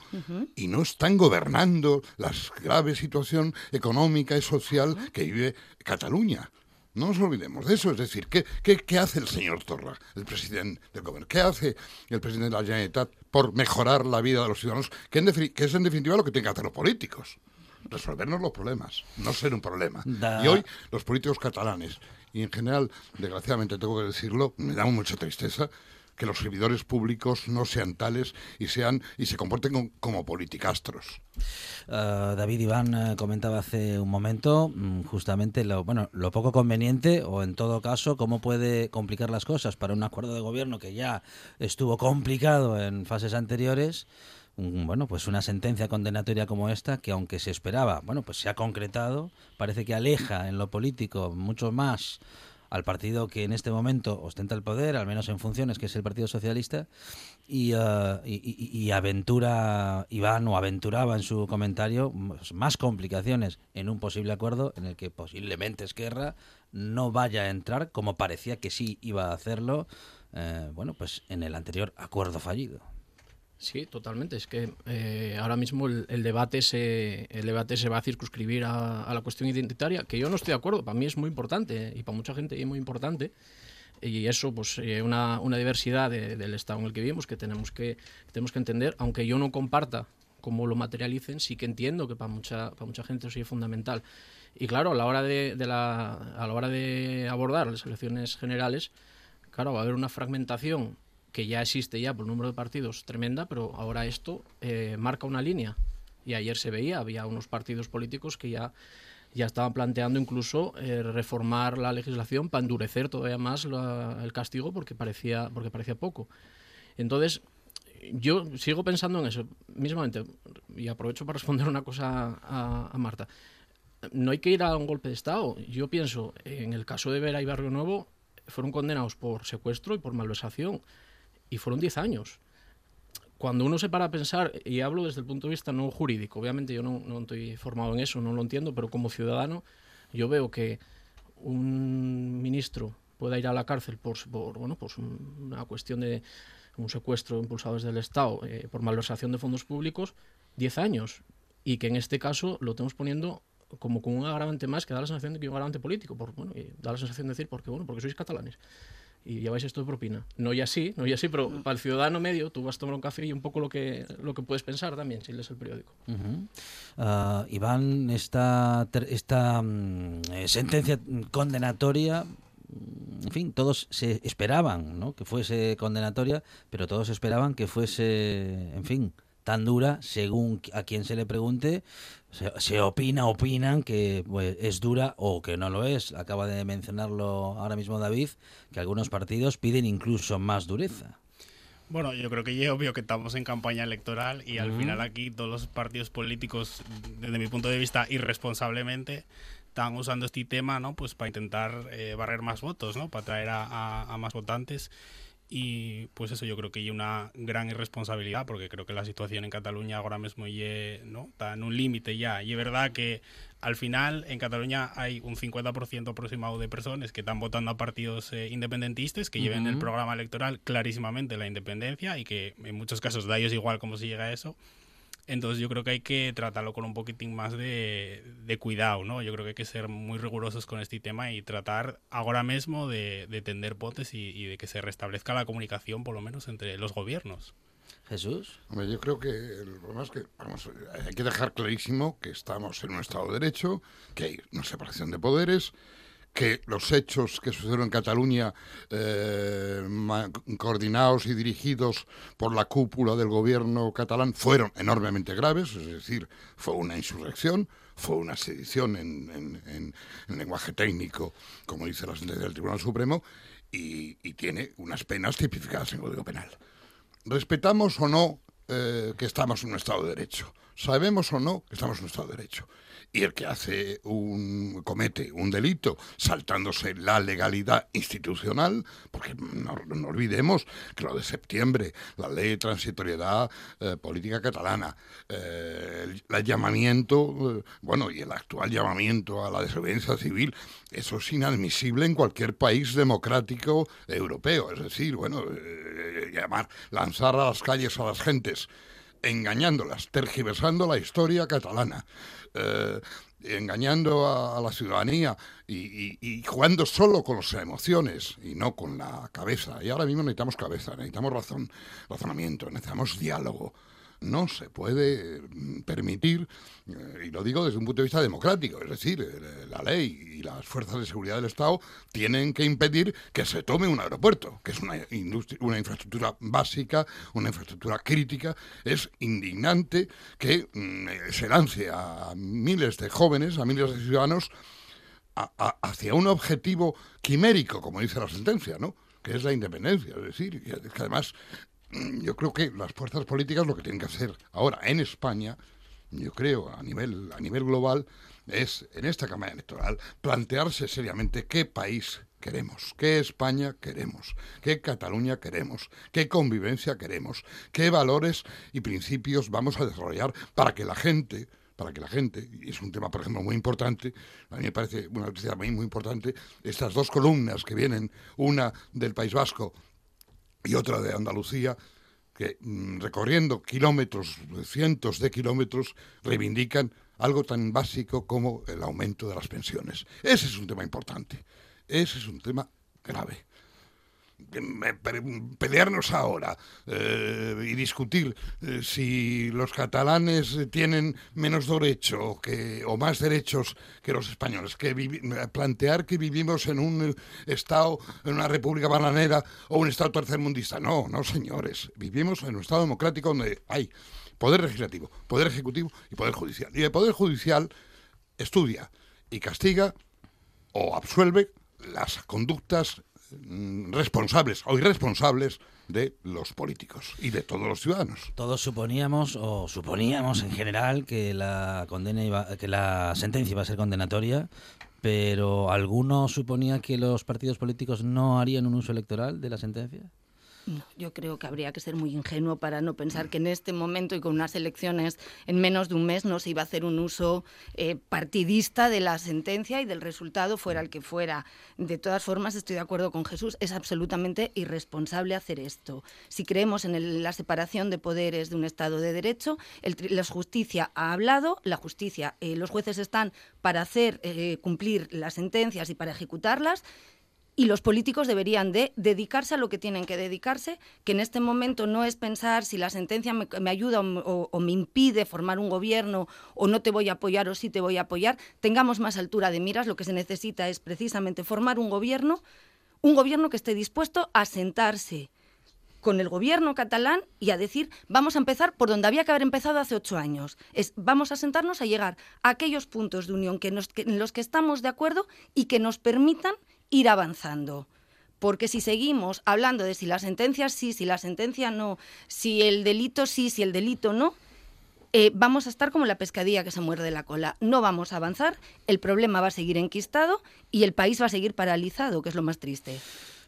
y no están gobernando la grave situación económica y social que vive Cataluña. No nos olvidemos de eso. Es decir, ¿qué, qué, qué hace el señor Torra, el presidente del gobierno? ¿Qué hace el presidente de la Generalitat por mejorar la vida de los ciudadanos? Que, es en definitiva lo que tienen que hacer los políticos. Resolvernos los problemas, no ser un problema.
Da-
Y hoy los políticos catalanes, y en general, desgraciadamente tengo que decirlo, me da mucha tristeza que los servidores públicos no sean tales y sean y se comporten como politicastros.
Eh, David Iván eh, comentaba hace un momento mm, justamente lo bueno lo poco conveniente o en todo caso cómo puede complicar las cosas para un acuerdo de gobierno que ya estuvo complicado en fases anteriores Mm, bueno pues una sentencia condenatoria como esta que aunque se esperaba bueno pues se ha concretado parece que aleja en lo político mucho más al partido que en este momento ostenta el poder, al menos en funciones, que es el Partido Socialista, y, y- y aventura, Iván o aventuraba en su comentario pues, más complicaciones en un posible acuerdo en el que posiblemente Esquerra no vaya a entrar, como parecía que sí iba a hacerlo, eh, bueno, pues en el anterior acuerdo fallido.
Sí, totalmente. Es que eh, ahora mismo el, debate se, el debate se va a circunscribir a, la cuestión identitaria, que yo no estoy de acuerdo. Para mí es muy importante eh, y para mucha gente es muy importante. Y eso, pues, eh, una, una diversidad de- del estado en el que vivimos que tenemos que, tenemos que entender, aunque yo no comparta cómo lo materialicen, sí que entiendo que para mucha, para mucha gente eso es fundamental. Y claro, a la hora de, de la, a la hora de abordar las elecciones generales, claro, va a haber una fragmentación que ya existe ya por número de partidos tremenda, pero ahora esto eh, marca una línea. Y ayer se veía, había unos partidos políticos que ya, ya estaban planteando incluso eh, reformar la legislación para endurecer todavía más la- el castigo porque parecía, porque parecía poco. Entonces, yo sigo pensando en eso, mismamente, y aprovecho para responder una cosa a, a Marta. No hay que ir a un golpe de Estado. Yo pienso, en el caso de Vera y Barrio Nuevo, fueron condenados por secuestro y por malversación, y fueron 10 años. Cuando uno se para a pensar, y hablo desde el punto de vista no jurídico, obviamente yo no, no estoy formado en eso, no lo entiendo, pero como ciudadano, yo veo que un ministro pueda ir a la cárcel por, por bueno, pues un- una cuestión de un secuestro impulsado desde el Estado eh, por malversación de fondos públicos, 10 años. Y que en este caso lo estamos poniendo como con un agravante más que da la sensación de que un agravante político. Por, bueno, y da la sensación de decir, porque, bueno, porque sois catalanes y lleváis esto de propina. No y así, no y así, pero para el ciudadano medio tú vas a tomar un café y un poco lo que, lo que puedes pensar también si lees el periódico.
Ah, Iván, esta, esta mm, eh, sentencia condenatoria, mm, en fin, todos se esperaban ¿no? que fuese condenatoria, pero todos esperaban que fuese, en fin, tan dura según a quien se le pregunte. Se, se opina, opinan que pues, es dura o que no lo es. Acaba de mencionarlo ahora mismo David, que algunos partidos piden incluso más dureza.
Bueno, yo creo que ya es obvio que estamos en campaña electoral y al
Ujú.
final aquí todos los partidos políticos, desde mi punto de vista, irresponsablemente, están usando este tema, ¿no? Pues para intentar eh, barrer más votos, ¿no? Para atraer a, a- a más votantes. Y pues eso yo creo que hay una gran irresponsabilidad porque creo que la situación en Cataluña ahora mismo ye, ¿no? está en un límite ya. Y es verdad que al final en Cataluña hay un 50% aproximado de personas que están votando a partidos eh, independentistas que lleven el programa electoral clarísimamente la independencia y que en muchos casos da ellos igual cómo se llega a eso. Entonces yo creo que hay que tratarlo con un poquitín más de, de cuidado, ¿no? Yo creo que hay que ser muy rigurosos con este tema y tratar ahora mismo de, de tender potes y, y de que se restablezca la comunicación, por lo menos, entre los gobiernos.
Jesús.
Hombre, yo creo que el problema es que vamos, hay que dejar clarísimo que estamos en un Estado de Derecho, que hay una separación de poderes, que los hechos que sucedieron en Cataluña, eh, coordinados y dirigidos por la cúpula del gobierno catalán, fueron enormemente graves, es decir, fue una insurrección, fue una sedición en, en- en- en lenguaje técnico, como dice la sentencia del Tribunal Supremo, y, y tiene unas penas tipificadas en el Código Penal. ¿Respetamos o no eh, que estamos en un Estado de Derecho? ¿Sabemos o no que estamos en un Estado de Derecho? Y el que hace un, comete un delito saltándose la legalidad institucional, porque no, olvidemos que lo de septiembre, la ley de transitoriedad eh, política catalana, eh, el, llamamiento, eh, bueno, y el actual llamamiento a la desobediencia civil, eso es inadmisible en cualquier país democrático europeo. Es decir, bueno, llamar, lanzar a las calles a las gentes engañándolas, tergiversando la historia catalana, eh, engañando a, la ciudadanía y, y- y jugando solo con las emociones y no con la cabeza. Y ahora mismo necesitamos cabeza, necesitamos razón, razonamiento, necesitamos diálogo. No se puede mm, permitir, eh, y lo digo desde un punto de vista democrático, es decir, eh, la ley y las fuerzas de seguridad del Estado tienen que impedir que se tome un aeropuerto, que es una, industria, una infraestructura básica, una infraestructura crítica. Es indignante que mm, se lance a miles de jóvenes, a miles de ciudadanos, a- a- hacia un objetivo quimérico, como dice la sentencia, ¿no? Que es la independencia. Es decir, que, además yo creo que las fuerzas políticas lo que tienen que hacer ahora en España, yo creo a nivel, a nivel global, es en esta campaña electoral plantearse seriamente qué país queremos, qué España queremos, qué Cataluña queremos, qué convivencia queremos, qué valores y principios vamos a desarrollar para que la gente para que la gente, y es un tema, por ejemplo, muy importante, a mí me parece una noticia muy, muy importante, estas dos columnas que vienen, una del País Vasco y otra de Andalucía, que mm, recorriendo kilómetros, cientos de kilómetros, reivindican algo tan básico como el aumento de las pensiones. Ese es un tema importante, ese es un tema grave. Pelearnos ahora eh, y discutir eh, si los catalanes tienen menos derecho que, o más derechos que los españoles, que plantear que vivimos en un Estado, en una república bananera o un Estado tercermundista. No, no, señores. Vivimos en un Estado democrático donde hay poder legislativo, poder ejecutivo y poder judicial. Y el poder judicial estudia y castiga o absuelve las conductas responsables o irresponsables de los políticos y de todos los ciudadanos.
Todos suponíamos o suponíamos en general que la condena iba, que la sentencia iba a ser condenatoria, pero ¿alguno suponía que los partidos políticos no harían un uso electoral de la sentencia?
No, yo creo que habría que ser muy ingenuo para no pensar que en este momento y con unas elecciones en menos de un mes no se iba a hacer un uso eh, partidista de la sentencia y del resultado fuera el que fuera. De todas formas, estoy de acuerdo con Jesús, es absolutamente irresponsable hacer esto. Si creemos en el- la separación de poderes de un Estado de Derecho, el la justicia ha hablado, la justicia, eh, los jueces están para hacer eh, cumplir las sentencias y para ejecutarlas. Y los políticos deberían de dedicarse a lo que tienen que dedicarse, que en este momento no es pensar si la sentencia me, me ayuda o, me impide formar un gobierno o no te voy a apoyar o sí te voy a apoyar. Tengamos más altura de miras, lo que se necesita es precisamente formar un gobierno, un gobierno que esté dispuesto a sentarse con el gobierno catalán y a decir, vamos a empezar por donde había que haber empezado hace ocho años. Es, vamos a sentarnos a llegar a aquellos puntos de unión en los que estamos de acuerdo y que nos permitan ir avanzando. Porque si seguimos hablando de si la sentencia sí, si la sentencia no, si el delito sí, si el delito no, eh, vamos a estar como la pescadilla que se muerde la cola. No vamos a avanzar, el problema va a seguir enquistado y el país va a seguir paralizado, que es lo más triste.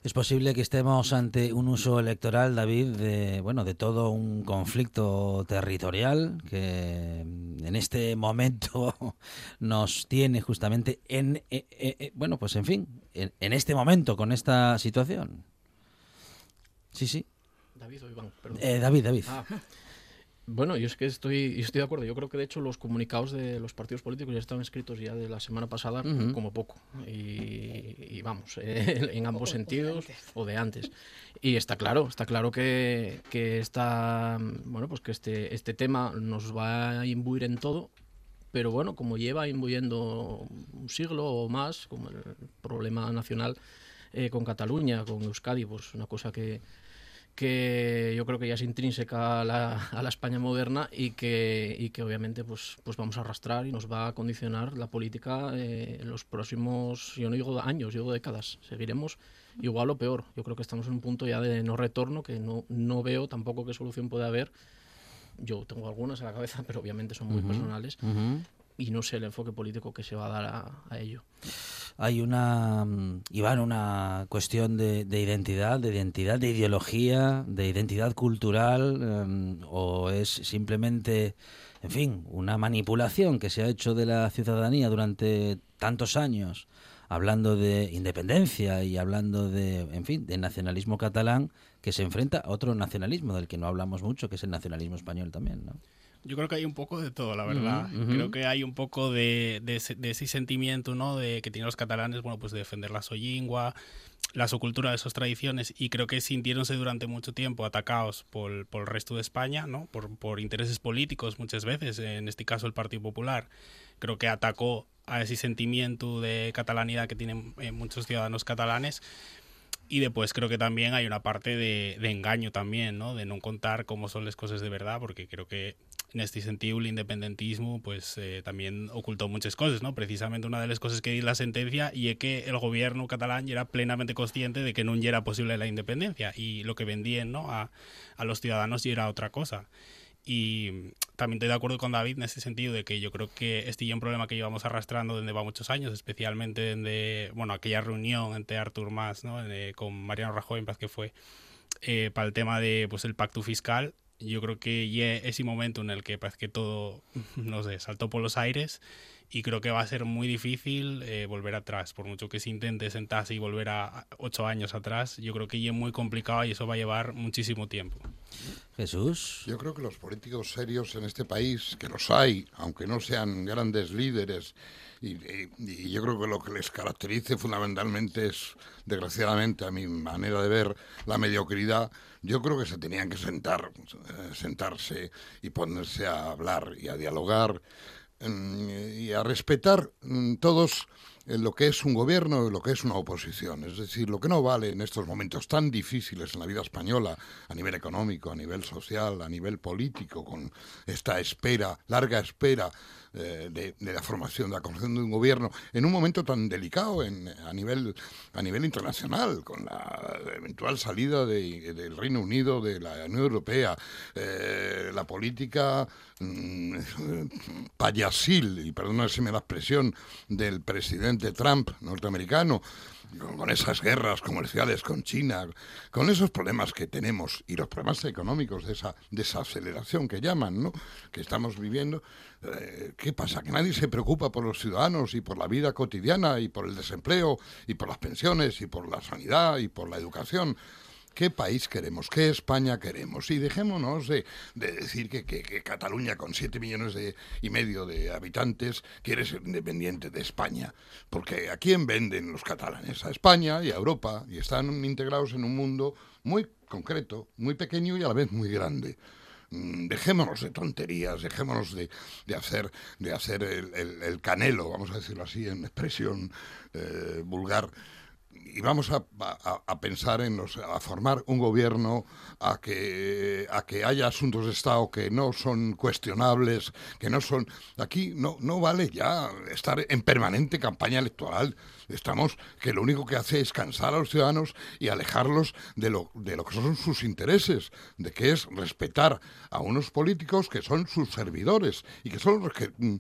Es posible que estemos ante un uso electoral, David, de bueno, de todo un conflicto territorial que en este momento nos tiene justamente en eh, eh, eh, bueno, pues en fin, en, en este momento con esta situación. Sí, sí.
David o Iván, perdón.
Eh, David, David.
Ah, bueno, yo es que estoy, yo estoy de acuerdo. Yo creo que de hecho los comunicados de los partidos políticos ya estaban escritos ya de la semana pasada como poco. Y, y vamos, eh, en ambos sentidos o de antes. Y está claro, está claro que, que esta, bueno, pues que este, este tema nos va a imbuir en todo pero bueno, como lleva imbuyendo un siglo o más, como el problema nacional eh, con Cataluña, con Euskadi, pues una cosa que, que yo creo que ya es intrínseca a la, a la España moderna y que, y que obviamente pues, pues vamos a arrastrar y nos va a condicionar la política eh, en los próximos, yo no digo años, yo digo décadas. Seguiremos igual o peor. Yo creo que estamos en un punto ya de no retorno que no, no veo tampoco qué solución puede haber. Yo tengo algunas a la cabeza, pero obviamente son muy
Ujú,
personales
ujú.
Y no sé el enfoque político que se va a dar a, a ello.
Hay una, mm, Iván, una cuestión de, de identidad, de identidad, de ideología, de identidad cultural, em, o es simplemente, en fin, una manipulación que se ha hecho de la ciudadanía durante tantos años, hablando de independencia y hablando de, en fin, de nacionalismo catalán, que se enfrenta a otro nacionalismo del que no hablamos mucho, que es el nacionalismo español también, ¿no?
Yo creo que hay un poco de todo, la verdad.
Ujú, ujú.
Creo que hay un poco de, de ese, de ese sentimiento, ¿no? De que tienen los catalanes, bueno, pues de defender la soyingua, la su cultura, de sus tradiciones, y creo que sintiéndose durante mucho tiempo atacados por, por el resto de España, ¿no? Por, por intereses políticos muchas veces, en este caso el Partido Popular, creo que atacó a ese sentimiento de catalanidad que tienen eh, muchos ciudadanos catalanes. Y después creo que también hay una parte de, de engaño también, ¿no? De no contar cómo son las cosas de verdad, porque creo que en este sentido el independentismo pues eh, también ocultó muchas cosas, ¿no? Precisamente una de las cosas que dice la sentencia y es que el gobierno catalán era plenamente consciente de que no era posible la independencia y lo que vendían, ¿no? A, a los ciudadanos ya era otra cosa. Y también estoy de acuerdo con David en ese sentido de que yo creo que este es un problema que llevamos arrastrando desde va muchos años, especialmente desde, bueno, aquella reunión entre Artur Mas, ¿no? De- con Mariano Rajoy, en paz que fue, eh, para el tema de, pues, el pacto fiscal. Yo creo que ya ese momento en el que parece que todo, no sé, saltó por los aires y creo que va a ser muy difícil eh, volver atrás. Por mucho que se intente sentarse y volver a ocho años atrás, yo creo que ya es muy complicado y eso va a llevar muchísimo tiempo.
Jesús.
Yo creo que los políticos serios en este país, que los hay, aunque no sean grandes líderes, y, yo creo que lo que les caracterice fundamentalmente es, desgraciadamente, a mi manera de ver, la mediocridad. Yo creo que se tenían que sentar, eh, sentarse y ponerse a hablar y a dialogar mm, y a respetar mm, todos eh, lo que es un gobierno y lo que es una oposición. Es decir, lo que no vale en estos momentos tan difíciles en la vida española, a nivel económico, a nivel social, a nivel político, con esta espera, larga espera eh, de, de la formación, de la construcción de un gobierno, en un momento tan delicado en, a, nivel, a nivel internacional, con la eventual salida de- del Reino Unido de la Unión Europea, eh, la política mm, payasil, y perdónenme la expresión, del presidente Trump norteamericano, con, con esas guerras comerciales con China, con esos problemas que tenemos y los problemas económicos de esa desaceleración que llaman, ¿no? que estamos viviendo, eh, ¿qué pasa? Que nadie se preocupa por los ciudadanos y por la vida cotidiana y por el desempleo y por las pensiones y por la sanidad y por la educación. ¿Qué país queremos? ¿Qué España queremos? Y dejémonos de, de decir que, Cataluña, con siete millones de, y medio de habitantes, quiere ser independiente de España. Porque ¿a quién venden los catalanes? A España y a Europa. Y están integrados en un mundo muy concreto, muy pequeño y a la vez muy grande. Mm, Dejémonos de tonterías, dejémonos de, de hacer, de hacer el, el- el canelo, vamos a decirlo así, en expresión eh, vulgar, y vamos a, a- pensar en los, a formar un gobierno a que a que haya asuntos de estado que no son cuestionables que no son aquí no no vale ya estar en permanente campaña electoral. Estamos que lo único que hace es cansar a los ciudadanos y alejarlos de lo de lo que son sus intereses de que es respetar a unos políticos que son sus servidores y que son los que mm,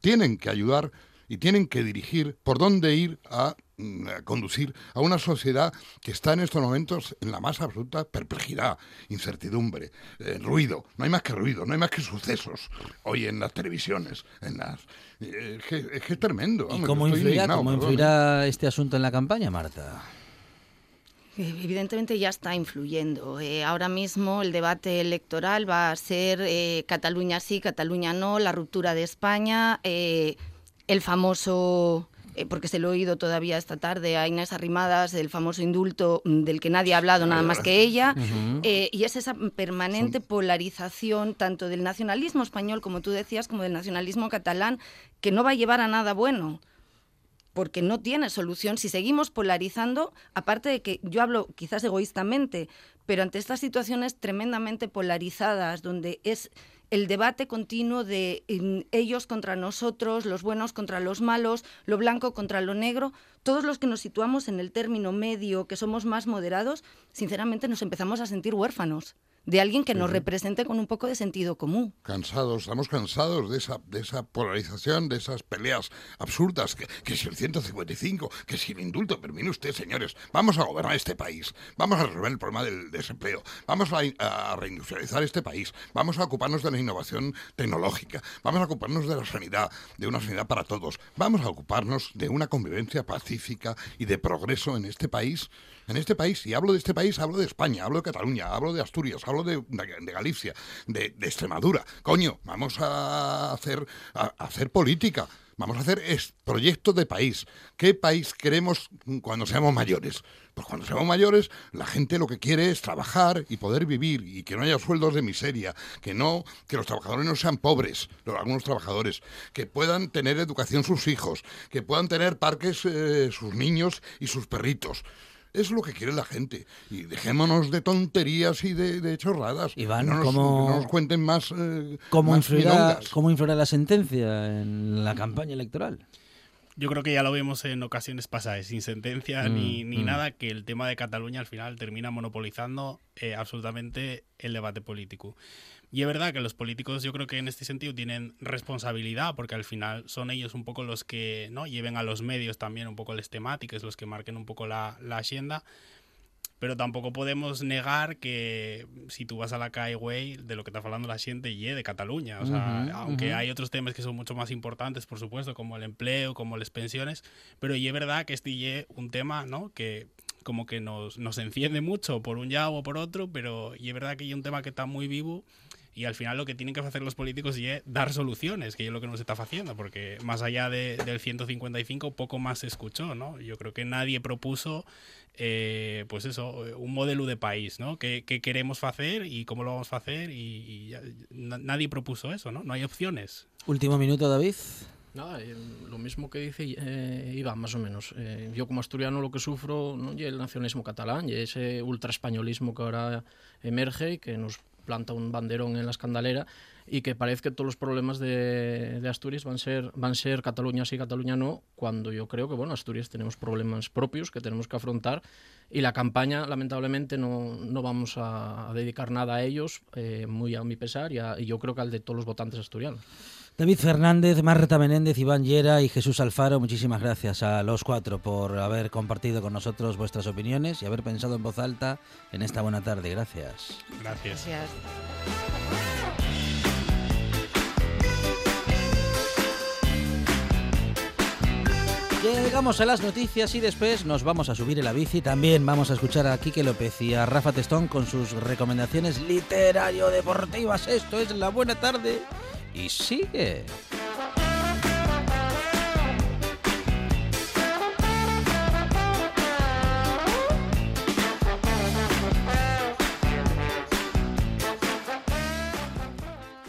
tienen que ayudar y tienen que dirigir por dónde ir a, a conducir a una sociedad que está en estos momentos en la más absoluta perplejidad, incertidumbre, eh, ruido. No hay más que ruido, no hay más que sucesos hoy en las televisiones. En las, eh, es, que, es que es tremendo.
¿Y cómo influirá,
indignado,
cómo
perdón, ¿eh?
influirá este asunto en la campaña, Marta?
Evidentemente ya está influyendo. Eh, ahora mismo el debate electoral va a ser eh, Cataluña sí, Cataluña no, la ruptura de España, eh, el famoso eh, porque se lo he oído todavía esta tarde a Inés Arrimadas, el famoso indulto mm, del que nadie ha hablado nada más que ella, eh, y es esa permanente polarización tanto del nacionalismo español, como tú decías, como del nacionalismo catalán, que no va a llevar a nada bueno porque no tiene solución. Si seguimos polarizando, aparte de que yo hablo quizás egoístamente, pero ante estas situaciones tremendamente polarizadas, donde es el debate continuo de ellos contra nosotros, los buenos contra los malos, lo blanco contra lo negro, todos los que nos situamos en el término medio, que somos más moderados, sinceramente nos empezamos a sentir huérfanos de alguien que nos represente con un poco de sentido común.
Cansados, estamos cansados de esa, de esa polarización, de esas peleas absurdas, que, que si el 155, que si el indulto, pero mire usted, señores, vamos a gobernar este país, vamos a resolver el problema del desempleo, vamos a, a reindustrializar este país, vamos a ocuparnos de la innovación tecnológica, vamos a ocuparnos de la sanidad, de una sanidad para todos, vamos a ocuparnos de una convivencia pacífica y de progreso en este país en este país, y hablo de este país, hablo de España, hablo de Cataluña, hablo de Asturias, hablo de, Galicia, de, Extremadura. Coño, vamos a hacer, a, hacer política. Vamos a hacer es proyecto de país. ¿Qué país queremos cuando seamos mayores? Pues cuando seamos mayores, la gente lo que quiere es trabajar y poder vivir y que no haya sueldos de miseria, que no, que los trabajadores no sean pobres, algunos trabajadores, que puedan tener educación sus hijos, que puedan tener parques eh, sus niños y sus perritos. Es lo que quiere la gente. Y dejémonos de tonterías y de, de chorradas.
Iván,
no nos,
¿cómo-
no nos cuenten más. eh,
¿Cómo
más
influirá. ¿Cómo influirá la sentencia en la campaña electoral?
Yo creo que ya lo vimos en ocasiones pasadas, sin sentencia
Mm,
ni, ni
mm.
nada, que el tema de Cataluña al final termina monopolizando eh, absolutamente el debate político. Y es verdad que los políticos yo creo que en este sentido tienen responsabilidad, porque al final son ellos un poco los que no lleven a los medios también un poco las temáticas, los que marquen un poco la, la agenda. Pero tampoco podemos negar que si tú vas a la calle, güey, de lo que está hablando la gente, y de Cataluña. O sea,
Ujú,
aunque hay otros temas que son mucho más importantes, por supuesto, como el empleo, como las pensiones, pero y es verdad que este ye un tema, ¿no? Que como que nos, nos enciende mucho por un lado o por otro, pero y es verdad que hay un tema que está muy vivo y al final lo que tienen que hacer los políticos es dar soluciones, que es lo que no se está haciendo, porque más allá de- del 155 poco más se escuchó, ¿no? Yo creo que nadie propuso, eh, pues eso, un modelo de país, ¿no? ¿Qué, qué queremos hacer y cómo lo vamos a hacer? Y, y ya- na- nadie propuso eso, ¿no? No hay opciones.
Último minuto, David.
Nada, eh, lo mismo que dice eh, Iván, más o menos. Eh, yo como asturiano lo que sufro no y el nacionalismo catalán, y ese ultraespañolismo que ahora emerge y que nos planta un banderón en la escandalera y que parece que todos los problemas de, de Asturias van a ser van a ser Cataluña sí, Cataluña no, cuando yo creo que bueno, Asturias tenemos problemas propios que tenemos que afrontar y la campaña lamentablemente no, no vamos a, a dedicar nada a ellos, eh, muy a mi pesar y, a- y yo creo que al de todos los votantes asturianos.
David Fernández, Marta Menéndez, Iván Llera y Jesús Alfaro, muchísimas gracias a los cuatro por haber compartido con nosotros vuestras opiniones y haber pensado en voz alta en esta buena tarde. Gracias.
Gracias.
Gracias.
Llegamos a las noticias y después nos vamos a subir en la bici. También vamos a escuchar a Quique López y a Rafa Testón con sus recomendaciones literario-deportivas. Esto es La Buena Tarde y sigue.